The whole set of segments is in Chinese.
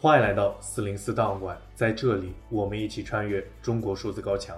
欢迎来到四零四档案馆，在这里，我们一起穿越中国数字高墙。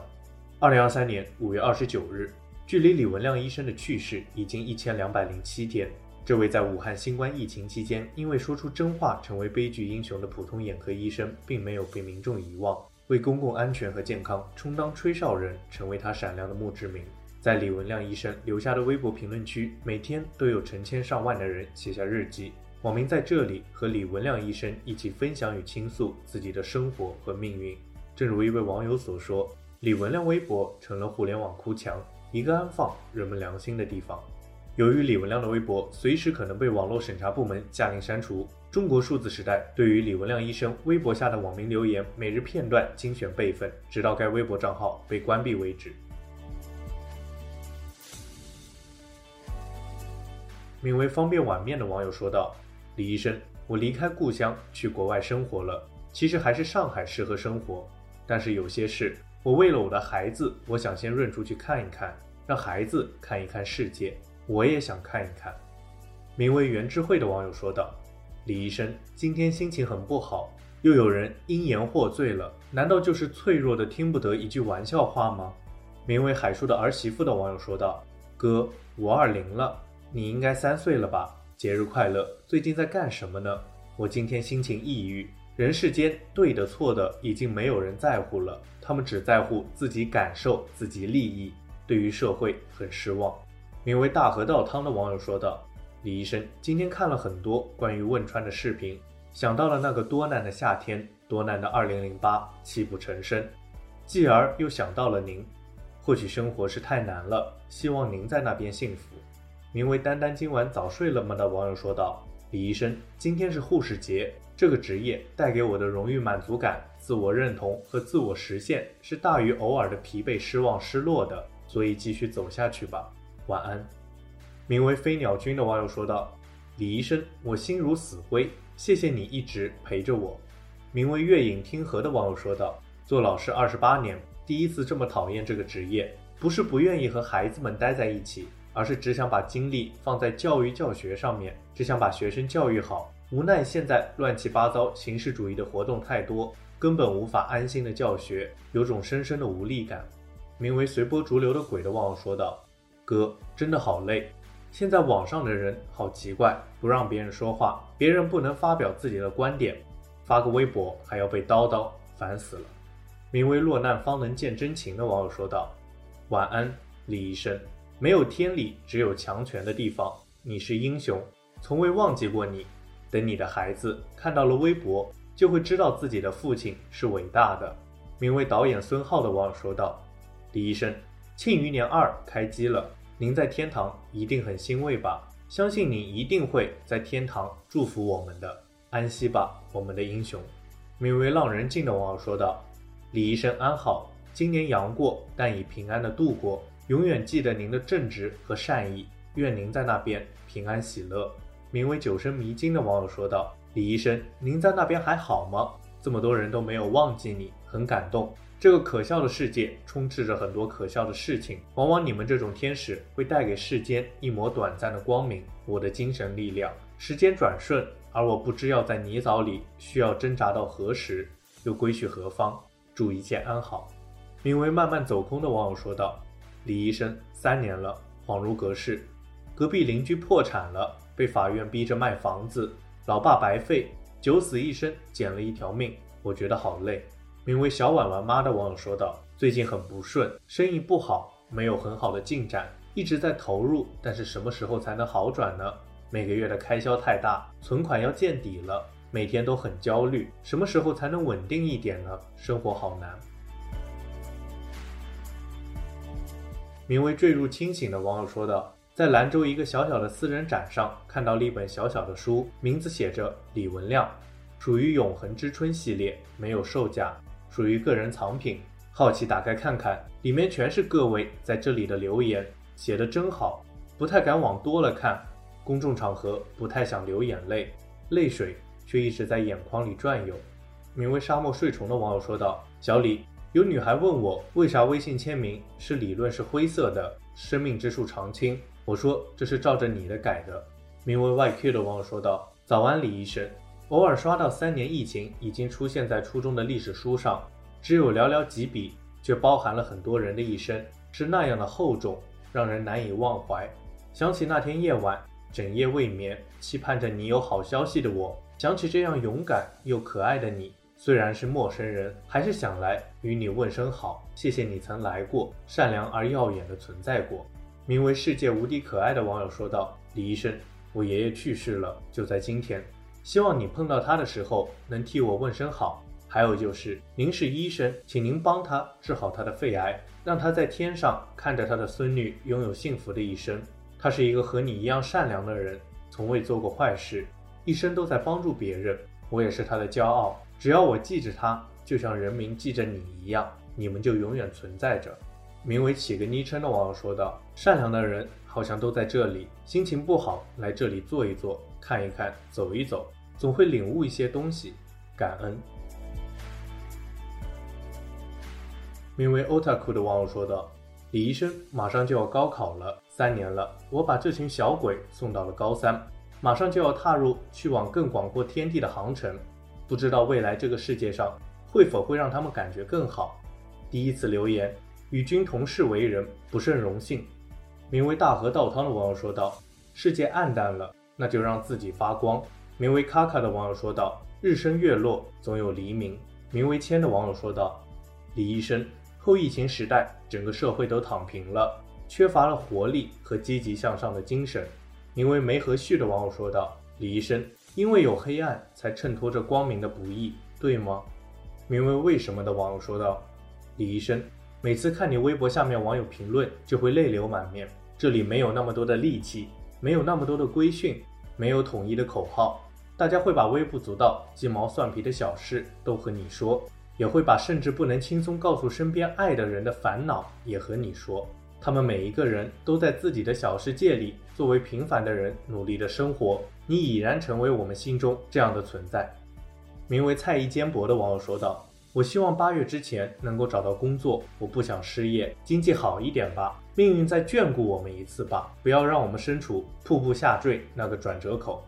二零二三年五月二十九日，距离李文亮医生的去世已经一千两百零七天。这位在武汉新冠疫情期间因为说出真话成为悲剧英雄的普通眼科医生，并没有被民众遗忘，为公共安全和健康充当吹哨人，成为他闪亮的墓志铭。在李文亮医生留下的微博评论区，每天都有成千上万的人写下日记。网民在这里和李文亮医生一起分享与倾诉自己的生活和命运。正如一位网友所说：“李文亮微博成了互联网哭墙，一个安放人们良心的地方。”由于李文亮的微博随时可能被网络审查部门下令删除，中国数字时代对于李文亮医生微博下的网民留言每日片段精选备份，直到该微博账号被关闭为止。名为“方便碗面”的网友说道：“李医生，我离开故乡去国外生活了，其实还是上海适合生活。但是有些事，我为了我的孩子，我想先润出去看一看，让孩子看一看世界。我也想看一看。”名为“袁智慧”的网友说道：“李医生，今天心情很不好，又有人因言获罪了，难道就是脆弱的听不得一句玩笑话吗？”名为“海叔的儿媳妇”的网友说道：“哥，五二零了。”你应该三岁了吧？节日快乐！最近在干什么呢？我今天心情抑郁。人世间对的错的已经没有人在乎了，他们只在乎自己感受、自己利益。对于社会很失望。名为“大河倒汤”的网友说道：“李医生，今天看了很多关于汶川的视频，想到了那个多难的夏天，多难的二零零八，泣不成声。继而又想到了您，或许生活是太难了，希望您在那边幸福。”名为“丹丹今晚早睡了吗”的网友说道：“李医生，今天是护士节，这个职业带给我的荣誉满足感、自我认同和自我实现是大于偶尔的疲惫、失望、失落的，所以继续走下去吧。晚安。”名为“飞鸟君”的网友说道：“李医生，我心如死灰，谢谢你一直陪着我。”名为“月影听河”的网友说道：“做老师二十八年，第一次这么讨厌这个职业，不是不愿意和孩子们待在一起。”而是只想把精力放在教育教学上面，只想把学生教育好。无奈现在乱七八糟形式主义的活动太多，根本无法安心的教学，有种深深的无力感。名为随波逐流的鬼的网友说道：“哥，真的好累。现在网上的人好奇怪，不让别人说话，别人不能发表自己的观点，发个微博还要被叨叨，烦死了。”名为落难方能见真情的网友说道：“晚安，李医生。”没有天理，只有强权的地方。你是英雄，从未忘记过你。等你的孩子看到了微博，就会知道自己的父亲是伟大的。名为导演孙浩的网友说道：“李医生，《庆余年二》开机了，您在天堂一定很欣慰吧？相信你一定会在天堂祝福我们的。安息吧，我们的英雄。”名为浪人静的网友说道：“李医生安好，今年阳过，但已平安的度过。”永远记得您的正直和善意，愿您在那边平安喜乐。名为“九生迷津”的网友说道：“李医生，您在那边还好吗？这么多人都没有忘记你，很感动。这个可笑的世界充斥着很多可笑的事情，往往你们这种天使会带给世间一抹短暂的光明，我的精神力量。时间转瞬，而我不知要在泥沼里需要挣扎到何时，又归去何方？祝一切安好。”名为“慢慢走空”的网友说道。李医生，三年了，恍如隔世。隔壁邻居破产了，被法院逼着卖房子。老爸白费，九死一生，捡了一条命。我觉得好累。名为小婉婉妈的网友说道：“最近很不顺，生意不好，没有很好的进展，一直在投入，但是什么时候才能好转呢？每个月的开销太大，存款要见底了，每天都很焦虑，什么时候才能稳定一点呢？生活好难。”名为“坠入清醒”的网友说道：“在兰州一个小小的私人展上，看到了一本小小的书，名字写着‘李文亮’，属于《永恒之春》系列，没有售价，属于个人藏品。好奇打开看看，里面全是各位在这里的留言，写得真好，不太敢往多了看，公众场合不太想流眼泪，泪水却一直在眼眶里转悠。”名为“沙漠睡虫”的网友说道：“小李。”有女孩问我，为啥微信签名是理论是灰色的，生命之树常青？我说这是照着你的改的。名为 YQ 的网友说道：“早安，李医生，偶尔刷到三年疫情已经出现在初中的历史书上，只有寥寥几笔，却包含了很多人的一生，是那样的厚重，让人难以忘怀。想起那天夜晚，整夜未眠，期盼着你有好消息的我，想起这样勇敢又可爱的你，虽然是陌生人，还是想来与你问声好，谢谢你曾来过，善良而耀眼的存在过。名为“世界无敌可爱”的网友说道：“李医生，我爷爷去世了，就在今天。希望你碰到他的时候能替我问声好。还有就是，您是医生，请您帮他治好他的肺癌，让他在天上看着他的孙女拥有幸福的一生。他是一个和你一样善良的人，从未做过坏事，一生都在帮助别人。我也是他的骄傲。只要我记着他，就像人民记着你一样，你们就永远存在着。”名为“起个昵称”的网友说道：“善良的人好像都在这里，心情不好来这里坐一坐，看一看，走一走，总会领悟一些东西。感恩。”名为 “Otaku” 的网友说道：“李医生，马上就要高考了，三年了，我把这群小鬼送到了高三，马上就要踏入去往更广阔天地的航程，不知道未来这个世界上会否会让他们感觉更好。第一次留言。”与君同世为人，不胜荣幸。名为大河道汤的网友说道：“世界暗淡了，那就让自己发光。”名为卡卡的网友说道：“日升月落，总有黎明。”名为谦的网友说道：“李医生，后疫情时代，整个社会都躺平了，缺乏了活力和积极向上的精神。”名为梅和旭的网友说道：“李医生，因为有黑暗，才衬托着光明的不易，对吗？”名为为什么的网友说道：“李医生。”每次看你微博下面网友评论，就会泪流满面。这里没有那么多的戾气，没有那么多的规训，没有统一的口号。大家会把微不足道、鸡毛蒜皮的小事都和你说，也会把甚至不能轻松告诉身边爱的人的烦恼也和你说。他们每一个人都在自己的小世界里，作为平凡的人努力的生活。你已然成为我们心中这样的存在。名为菜一坚博的网友说道。我希望八月之前能够找到工作，我不想失业，经济好一点吧，命运再眷顾我们一次吧，不要让我们身处瀑布下坠那个转折口。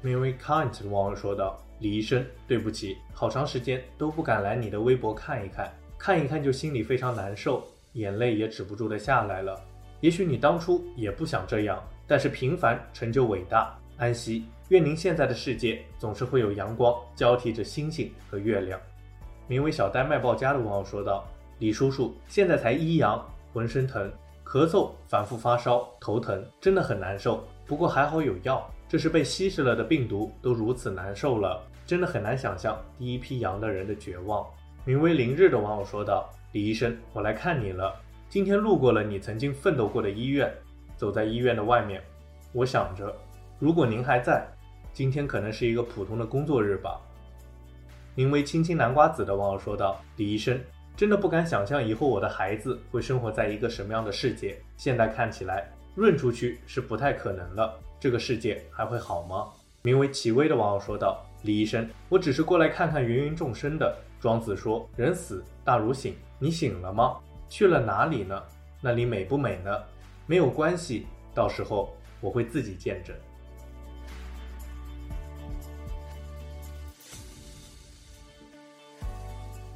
名为 Kind 的网友说道：“李医生，对不起，好长时间都不敢来你的微博看一看，看一看就心里非常难受，眼泪也止不住的下来了。也许你当初也不想这样，但是平凡成就伟大。安息，愿您现在的世界总是会有阳光交替着星星和月亮。”名为小丹卖报家的网友说道：“李叔叔，现在才一阳，浑身疼，咳嗽，反复发烧，头疼，真的很难受。不过还好有药。这是被稀释了的病毒都如此难受了，真的很难想象第一批阳的人的绝望。”名为凌日的网友说道：“李医生，我来看你了。今天路过了你曾经奋斗过的医院，走在医院的外面，我想着，如果您还在，今天可能是一个普通的工作日吧。”名为“青青南瓜子”的网友说道：“李医生，真的不敢想象以后我的孩子会生活在一个什么样的世界。现在看起来，润出去是不太可能了。这个世界还会好吗？”名为“齐薇”的网友说道：“李医生，我只是过来看看芸芸众生的。庄子说，人死大如醒，你醒了吗？去了哪里呢？那里美不美呢？没有关系，到时候我会自己见证。”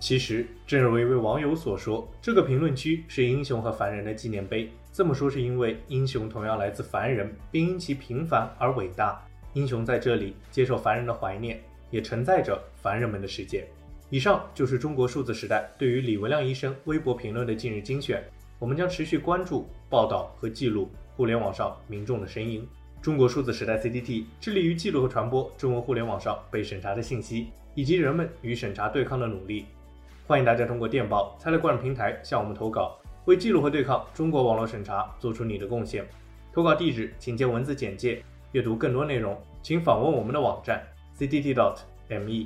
其实，正如一位网友所说，这个评论区是英雄和凡人的纪念碑。这么说是因为英雄同样来自凡人，并因其平凡而伟大。英雄在这里接受凡人的怀念，也承载着凡人们的世界。以上就是中国数字时代对于李文亮医生微博评论的近日精选。我们将持续关注、报道和记录互联网上民众的声音。中国数字时代 CDT 致力于记录和传播中文互联网上被审查的信息，以及人们与审查对抗的努力。欢迎大家通过电报、财勒观平台向我们投稿，为记录和对抗中国网络审查做出你的贡献。投稿地址请见文字简介。阅读更多内容，请访问我们的网站 ctt.media。